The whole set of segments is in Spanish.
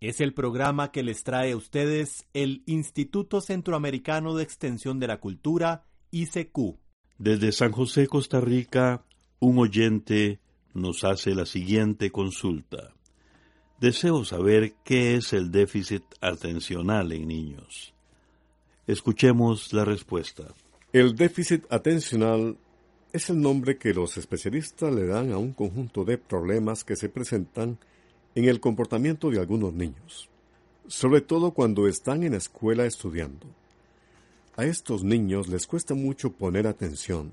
Es el programa que les trae a ustedes el Instituto Centroamericano de Extensión de la Cultura, ICQ. Desde San José, Costa Rica, un oyente nos hace la siguiente consulta. Deseo saber qué es el déficit atencional en niños. Escuchemos la respuesta. El déficit atencional es el nombre que los especialistas le dan a un conjunto de problemas que se presentan en el comportamiento de algunos niños, sobre todo cuando están en la escuela estudiando. A estos niños les cuesta mucho poner atención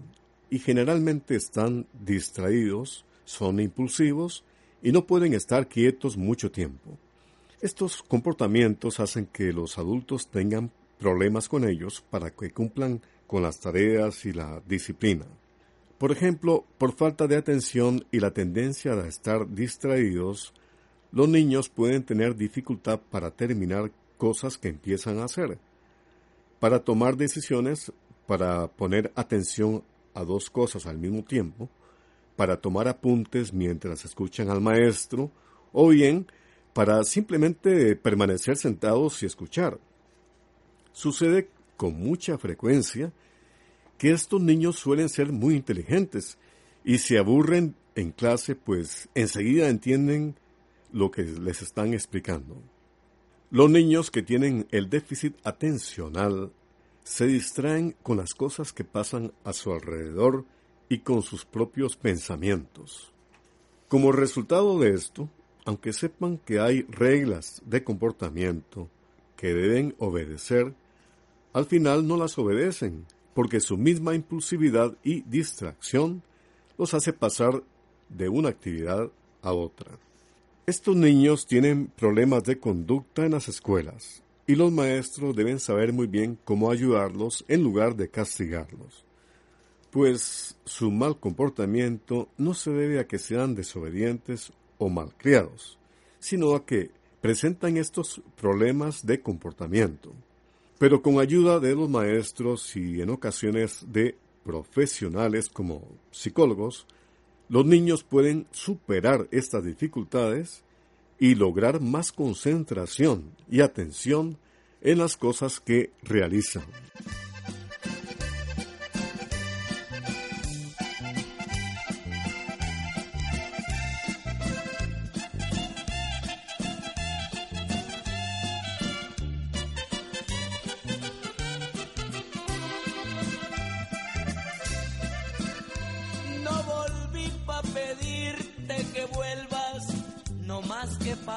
y generalmente están distraídos, son impulsivos y no pueden estar quietos mucho tiempo. Estos comportamientos hacen que los adultos tengan problemas con ellos para que cumplan con las tareas y la disciplina. Por ejemplo, por falta de atención y la tendencia a estar distraídos, los niños pueden tener dificultad para terminar cosas que empiezan a hacer, para tomar decisiones, para poner atención a dos cosas al mismo tiempo, para tomar apuntes mientras escuchan al maestro, o bien para simplemente permanecer sentados y escuchar. Sucede con mucha frecuencia que estos niños suelen ser muy inteligentes y se aburren en clase pues enseguida entienden lo que les están explicando. Los niños que tienen el déficit atencional se distraen con las cosas que pasan a su alrededor y con sus propios pensamientos. Como resultado de esto, aunque sepan que hay reglas de comportamiento que deben obedecer, al final no las obedecen porque su misma impulsividad y distracción los hace pasar de una actividad a otra. Estos niños tienen problemas de conducta en las escuelas y los maestros deben saber muy bien cómo ayudarlos en lugar de castigarlos, pues su mal comportamiento no se debe a que sean desobedientes o malcriados, sino a que presentan estos problemas de comportamiento. Pero con ayuda de los maestros y en ocasiones de profesionales como psicólogos, los niños pueden superar estas dificultades y lograr más concentración y atención en las cosas que realizan.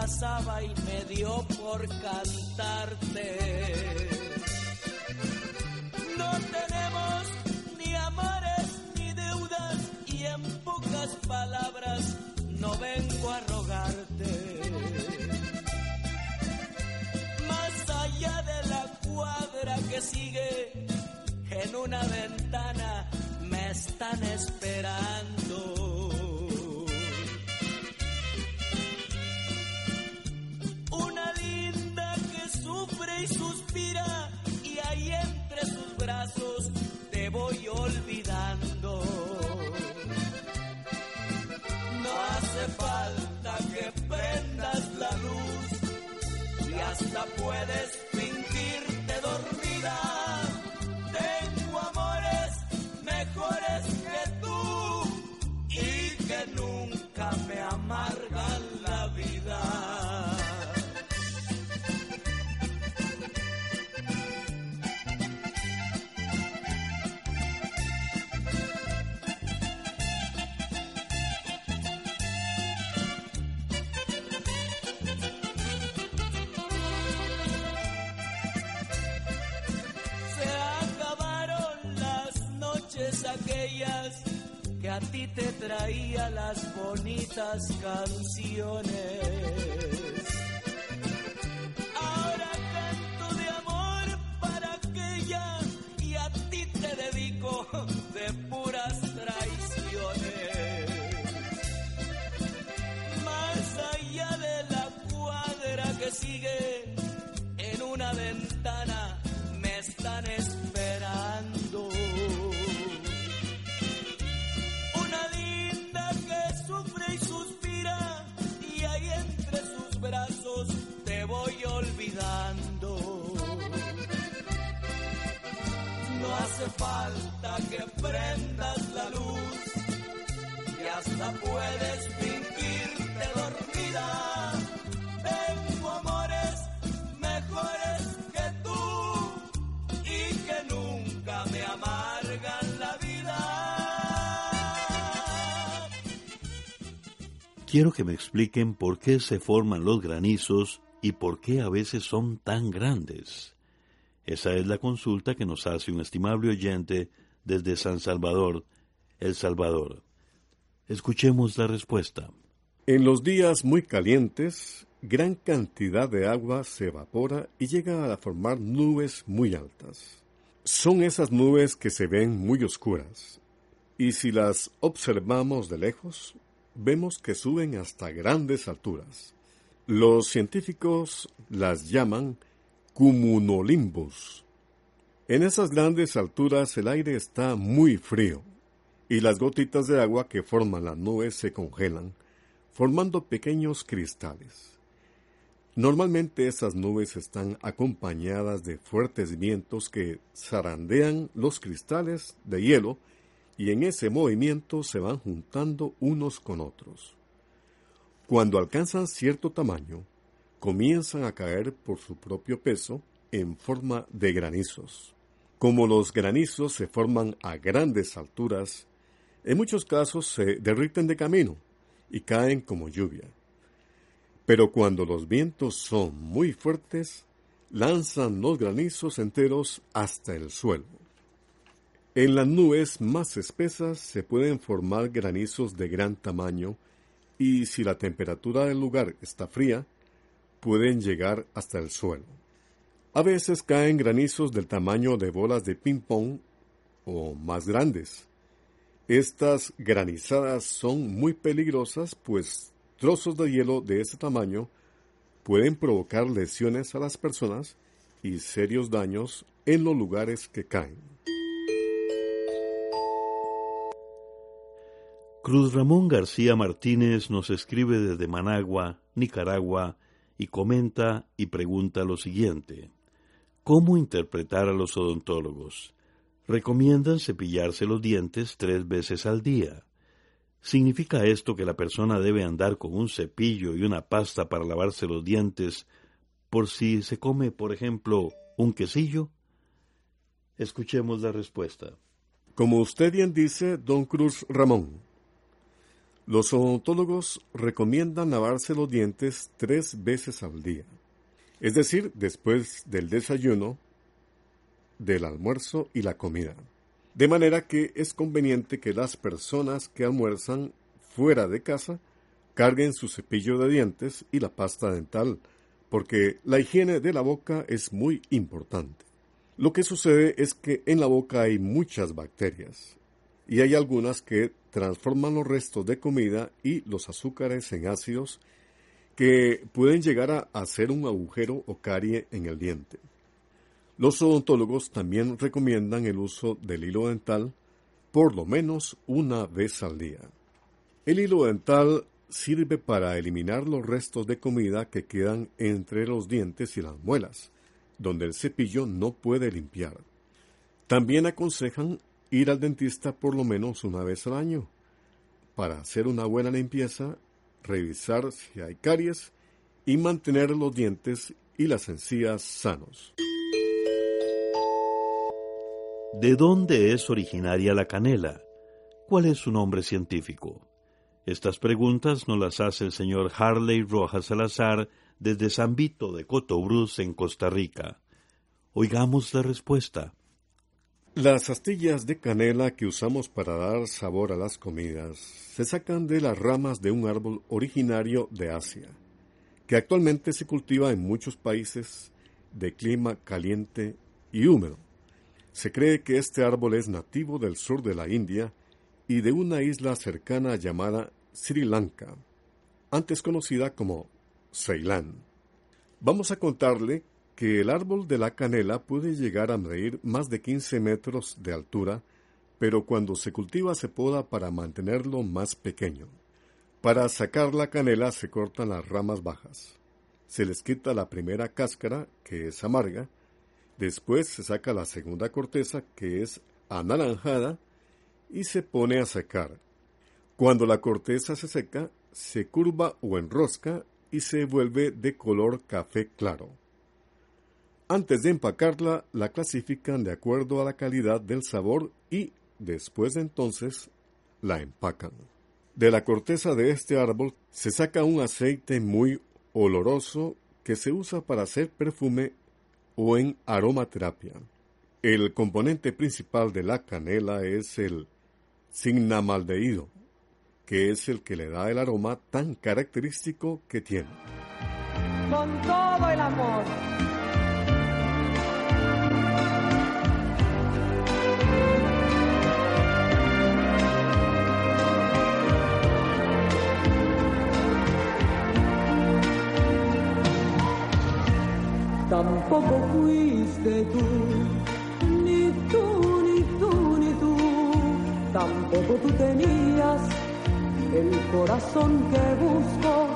Pasaba y me dio por cantarte. Aquellas que a ti te traía las bonitas canciones. No hace falta que prendas la luz y hasta puedes fingirte dormida. Tengo amores mejores que tú y que nunca me amargan la vida. Quiero que me expliquen por qué se forman los granizos y por qué a veces son tan grandes. Esa es la consulta que nos hace un estimable oyente desde San Salvador, El Salvador. Escuchemos la respuesta. En los días muy calientes, gran cantidad de agua se evapora y llega a formar nubes muy altas. Son esas nubes que se ven muy oscuras, y si las observamos de lejos, vemos que suben hasta grandes alturas. Los científicos las llaman cumulonimbus. En esas grandes alturas el aire está muy frío y las gotitas de agua que forman las nubes se congelan, formando pequeños cristales. Normalmente esas nubes están acompañadas de fuertes vientos que zarandean los cristales de hielo y en ese movimiento se van juntando unos con otros. Cuando alcanzan cierto tamaño, comienzan a caer por su propio peso en forma de granizos. Como los granizos se forman a grandes alturas, en muchos casos se derriten de camino y caen como lluvia. Pero cuando los vientos son muy fuertes, lanzan los granizos enteros hasta el suelo. En las nubes más espesas se pueden formar granizos de gran tamaño y si la temperatura del lugar está fría, pueden llegar hasta el suelo. A veces caen granizos del tamaño de bolas de ping-pong o más grandes. Estas granizadas son muy peligrosas pues trozos de hielo de este tamaño pueden provocar lesiones a las personas y serios daños en los lugares que caen. Cruz Ramón García Martínez nos escribe desde Managua, Nicaragua, y comenta y pregunta lo siguiente. ¿Cómo interpretar a los odontólogos? Recomiendan cepillarse los dientes tres veces al día. ¿Significa esto que la persona debe andar con un cepillo y una pasta para lavarse los dientes por si se come, por ejemplo, un quesillo? Escuchemos la respuesta. Como usted bien dice, don Cruz Ramón, los odontólogos recomiendan lavarse los dientes tres veces al día, es decir, después del desayuno, del almuerzo y la comida. De manera que es conveniente que las personas que almuerzan fuera de casa carguen su cepillo de dientes y la pasta dental, porque la higiene de la boca es muy importante. Lo que sucede es que en la boca hay muchas bacterias, y hay algunas que transforman los restos de comida y los azúcares en ácidos que pueden llegar a hacer un agujero o carie en el diente. Los odontólogos también recomiendan el uso del hilo dental por lo menos una vez al día. El hilo dental sirve para eliminar los restos de comida que quedan entre los dientes y las muelas, donde el cepillo no puede limpiar. También aconsejan ir al dentista por lo menos una vez al año para hacer una buena limpieza, revisar si hay caries y mantener los dientes y las encías sanos. ¿De dónde es originaria la canela? ¿Cuál es su nombre científico? Estas preguntas nos las hace el señor Harley Rojas Salazar desde San Vito de Cotobruz, en Costa Rica. Oigamos la respuesta. Las astillas de canela que usamos para dar sabor a las comidas se sacan de las ramas de un árbol originario de Asia, que actualmente se cultiva en muchos países de clima caliente y húmedo. Se cree que este árbol es nativo del sur de la India y de una isla cercana llamada Sri Lanka, antes conocida como Ceilán. Vamos a contarle que el árbol de la canela puede llegar a medir más de 15 metros de altura, pero cuando se cultiva se poda para mantenerlo más pequeño. Para sacar la canela se cortan las ramas bajas. Se les quita la primera cáscara, que es amarga, después se saca la segunda corteza, que es anaranjada, y se pone a secar. Cuando la corteza se seca, se curva o enrosca y se vuelve de color café claro. Antes de empacarla, la clasifican de acuerdo a la calidad del sabor y, después de entonces, la empacan. De la corteza de este árbol se saca un aceite muy oloroso que se usa para hacer perfume o en aromaterapia. El componente principal de la canela es el cinnamaldehído, que es el que le da el aroma tan característico que tiene. Con todo el amor Tampoco fuiste tú, ni tú, ni tú, ni tú. Tampoco tú tenías el corazón que busco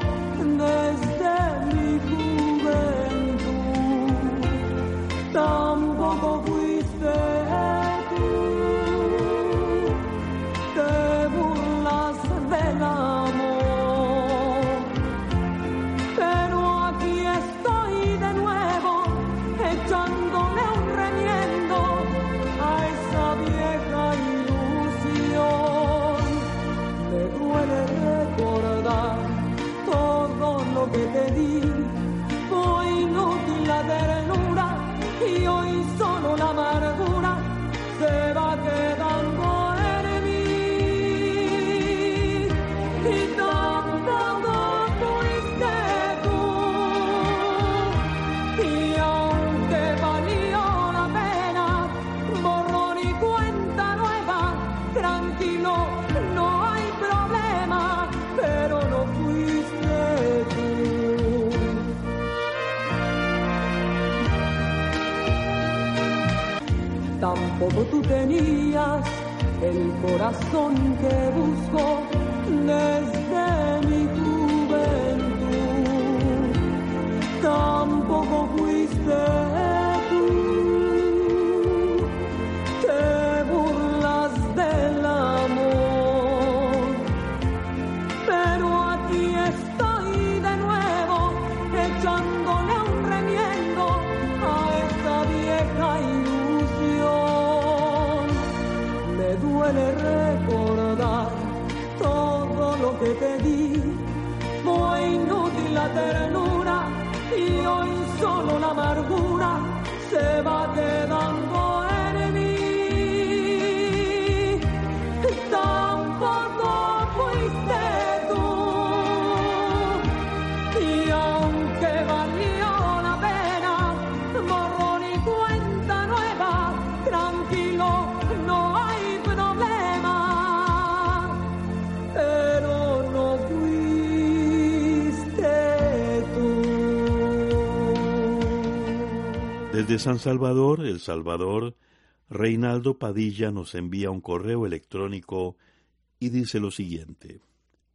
recordar todo lo que te di, fue inútil la ternura y hoy solo la amargura se va Tampoco tú tenías el corazón que busco desde mi juventud. Tampoco te di, fue inútil la ternura y hoy solo la amargura se va quedando Desde San Salvador, El Salvador, Reinaldo Padilla nos envía un correo electrónico y dice lo siguiente.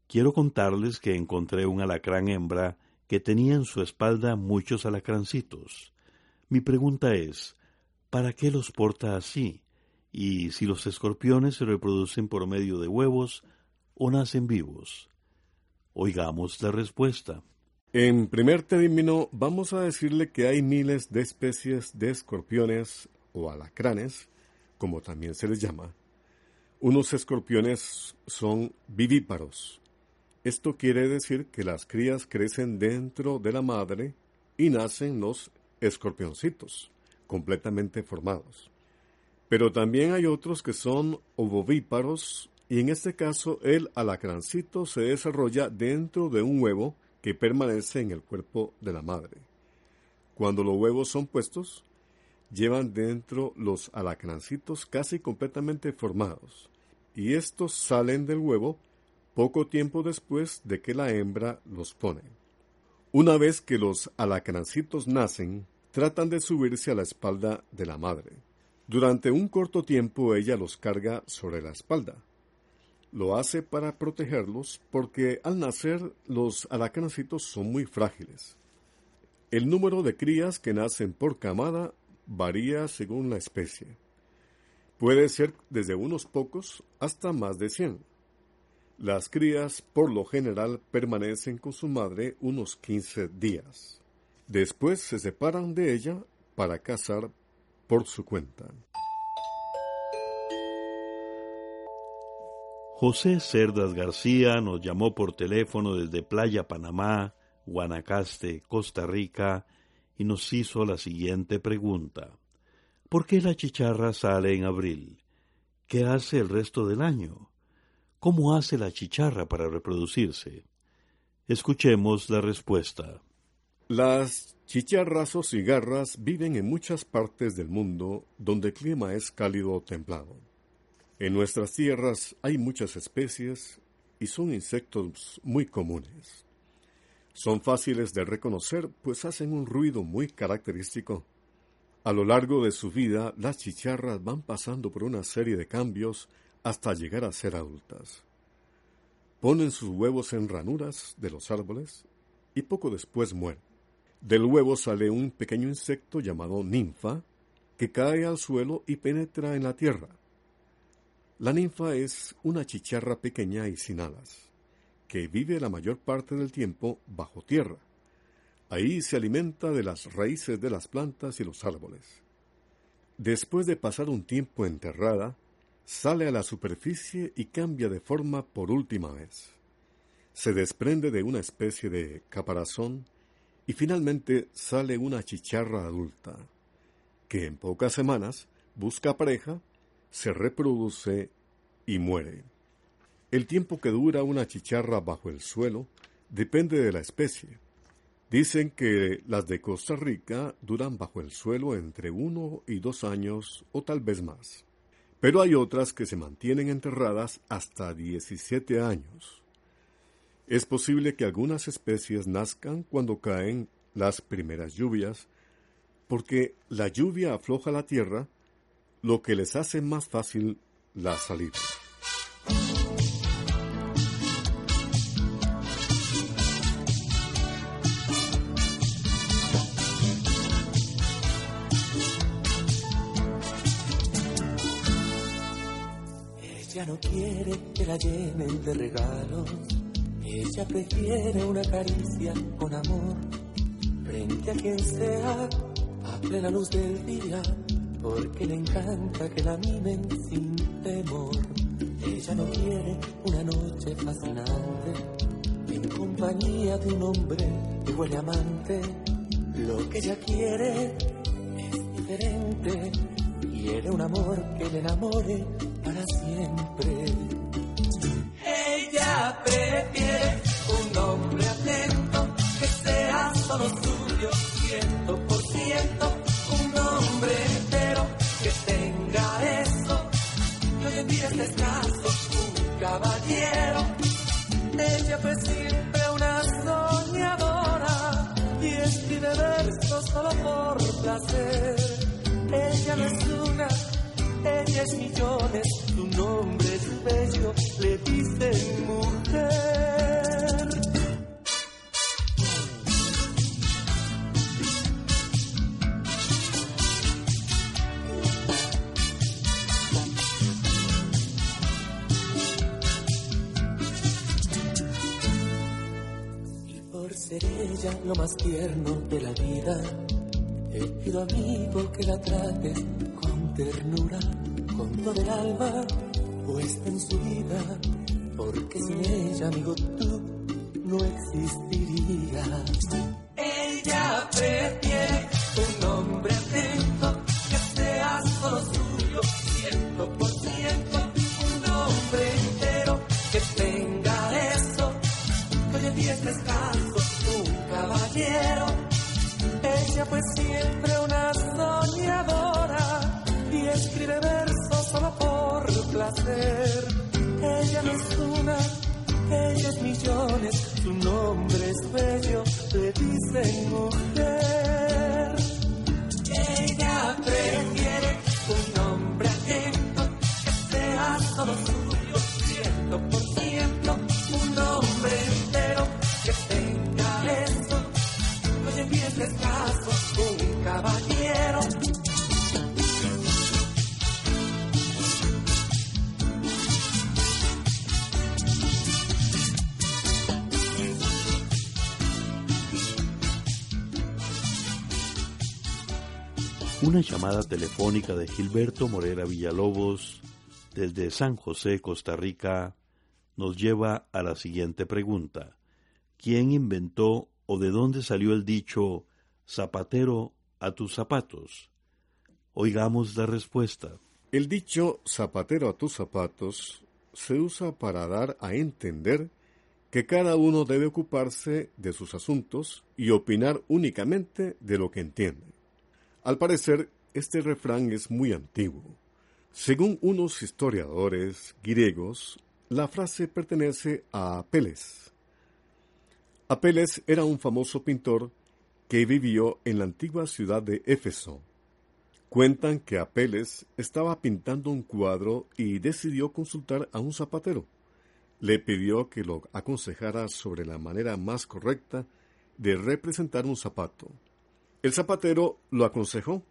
Quiero contarles que encontré un alacrán hembra que tenía en su espalda muchos alacrancitos. Mi pregunta es, ¿para qué los porta así? Y si los escorpiones se reproducen por medio de huevos o nacen vivos. Oigamos la respuesta. En primer término, vamos a decirle que hay miles de especies de escorpiones o alacranes, como también se les llama. Unos escorpiones son vivíparos. Esto quiere decir que las crías crecen dentro de la madre y nacen los escorpioncitos, completamente formados. Pero también hay otros que son ovovíparos y en este caso el alacrancito se desarrolla dentro de un huevo que permanece en el cuerpo de la madre. Cuando los huevos son puestos, llevan dentro los alacrancitos casi completamente formados, y estos salen del huevo poco tiempo después de que la hembra los pone. Una vez que los alacrancitos nacen, tratan de subirse a la espalda de la madre. Durante un corto tiempo ella los carga sobre la espalda. Lo hace para protegerlos porque al nacer los alacrancitos son muy frágiles. El número de crías que nacen por camada varía según la especie. Puede ser desde unos pocos hasta más de 100. Las crías por lo general permanecen con su madre unos 15 días. Después se separan de ella para cazar por su cuenta. José Cerdas García nos llamó por teléfono desde Playa Panamá, Guanacaste, Costa Rica, y nos hizo la siguiente pregunta. ¿Por qué la chicharra sale en abril? ¿Qué hace el resto del año? ¿Cómo hace la chicharra para reproducirse? Escuchemos la respuesta. Las chicharras o cigarras viven en muchas partes del mundo donde el clima es cálido o templado. En nuestras tierras hay muchas especies y son insectos muy comunes. Son fáciles de reconocer pues hacen un ruido muy característico. A lo largo de su vida, las chicharras van pasando por una serie de cambios hasta llegar a ser adultas. Ponen sus huevos en ranuras de los árboles y poco después mueren. Del huevo sale un pequeño insecto llamado ninfa que cae al suelo y penetra en la tierra. La ninfa es una chicharra pequeña y sin alas, que vive la mayor parte del tiempo bajo tierra. Ahí se alimenta de las raíces de las plantas y los árboles. Después de pasar un tiempo enterrada, sale a la superficie y cambia de forma por última vez. Se desprende de una especie de caparazón y finalmente sale una chicharra adulta, que en pocas semanas busca pareja se reproduce y muere. El tiempo que dura una chicharra bajo el suelo depende de la especie. Dicen que las de Costa Rica duran bajo el suelo entre uno y dos años o tal vez más. Pero hay otras que se mantienen enterradas hasta 17 años. Es posible que algunas especies nazcan cuando caen las primeras lluvias, porque la lluvia afloja la tierra lo que les hace más fácil la salida. Ella no quiere que la llenen de regalos. Ella prefiere una caricia con amor frente a quien sea a plena luz del día porque le encanta que la mimen sin temor. Ella no quiere una noche fascinante en compañía de un hombre que huele amante. Lo que ella quiere es diferente. Quiere un amor que le enamore para siempre. Ella prefiere un hombre atento que sea solo suyo, ciento siempre una soñadora y escribe versos solo por placer. Ella no es una, ella es millones, su nombre es bello, le dicen mujer. Ella lo más tierno de la vida. Te pido amigo que la trates con ternura, con todo el alma puesta en su vida, porque sin ella, amigo, tú no existirías. Ella prefiere un hombre atento que sea solo suyo, fue siempre una soñadora y escribe versos solo por placer. Ella no es una, ella es millones, su nombre es bello, le dicen mujer. Ella prefiere un nombre ajeno que sea solo su Una llamada telefónica de Gilberto Morera Villalobos desde San José, Costa Rica, nos lleva a la siguiente pregunta. ¿Quién inventó o de dónde salió el dicho zapatero a tus zapatos? Oigamos la respuesta. El dicho zapatero a tus zapatos se usa para dar a entender que cada uno debe ocuparse de sus asuntos y opinar únicamente de lo que entiende. Al parecer, este refrán es muy antiguo. Según unos historiadores griegos, la frase pertenece a Apeles. Apeles era un famoso pintor que vivió en la antigua ciudad de Éfeso. Cuentan que Apeles estaba pintando un cuadro y decidió consultar a un zapatero. Le pidió que lo aconsejara sobre la manera más correcta de representar un zapato. El zapatero lo aconsejó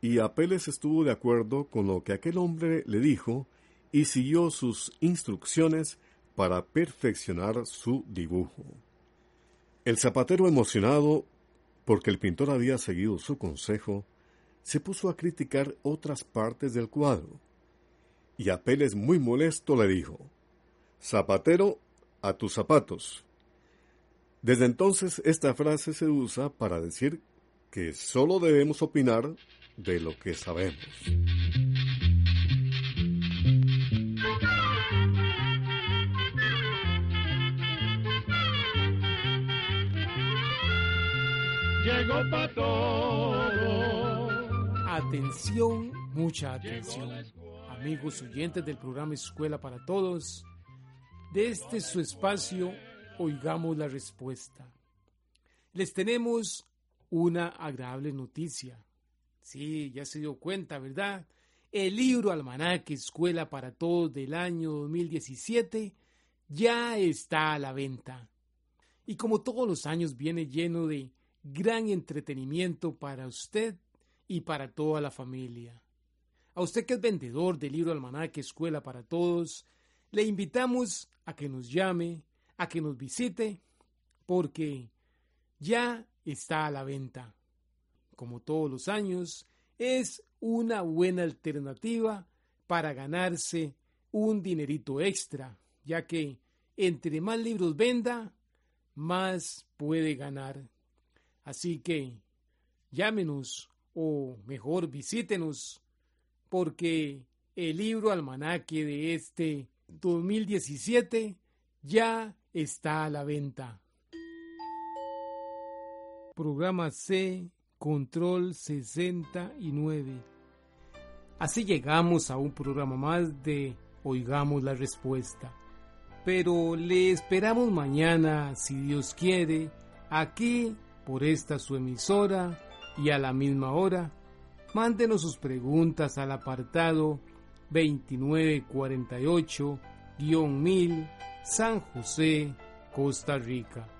y Apeles estuvo de acuerdo con lo que aquel hombre le dijo y siguió sus instrucciones para perfeccionar su dibujo. El zapatero emocionado porque el pintor había seguido su consejo, se puso a criticar otras partes del cuadro. Y Apeles muy molesto le dijo, Zapatero, a tus zapatos. Desde entonces esta frase se usa para decir que solo debemos opinar de lo que sabemos. Llegó para todo. Atención, mucha atención. Amigos oyentes del programa Escuela para Todos, de este su espacio, oigamos la respuesta. Les tenemos una agradable noticia. Sí, ya se dio cuenta, ¿verdad? El libro Almanaque Escuela para Todos del año 2017 ya está a la venta. Y como todos los años viene lleno de gran entretenimiento para usted y para toda la familia. A usted que es vendedor del libro Almanaque Escuela para Todos, le invitamos a que nos llame, a que nos visite, porque ya está a la venta. Como todos los años, es una buena alternativa para ganarse un dinerito extra, ya que entre más libros venda, más puede ganar. Así que llámenos o mejor visítenos porque el libro almanaque de este 2017 ya está a la venta. Programa C, Control 69. Así llegamos a un programa más de Oigamos la Respuesta. Pero le esperamos mañana, si Dios quiere, aquí por esta su emisora y a la misma hora. Mándenos sus preguntas al apartado 2948-1000 San José, Costa Rica.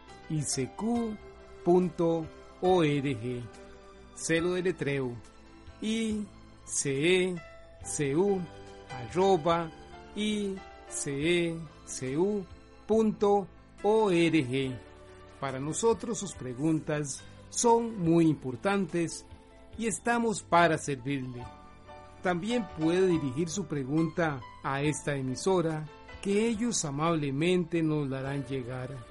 isq.org. Celo de letreo icecu icecu.org. Para nosotros sus preguntas son muy importantes y estamos para servirle. También puede dirigir su pregunta a esta emisora que ellos amablemente nos la harán llegar.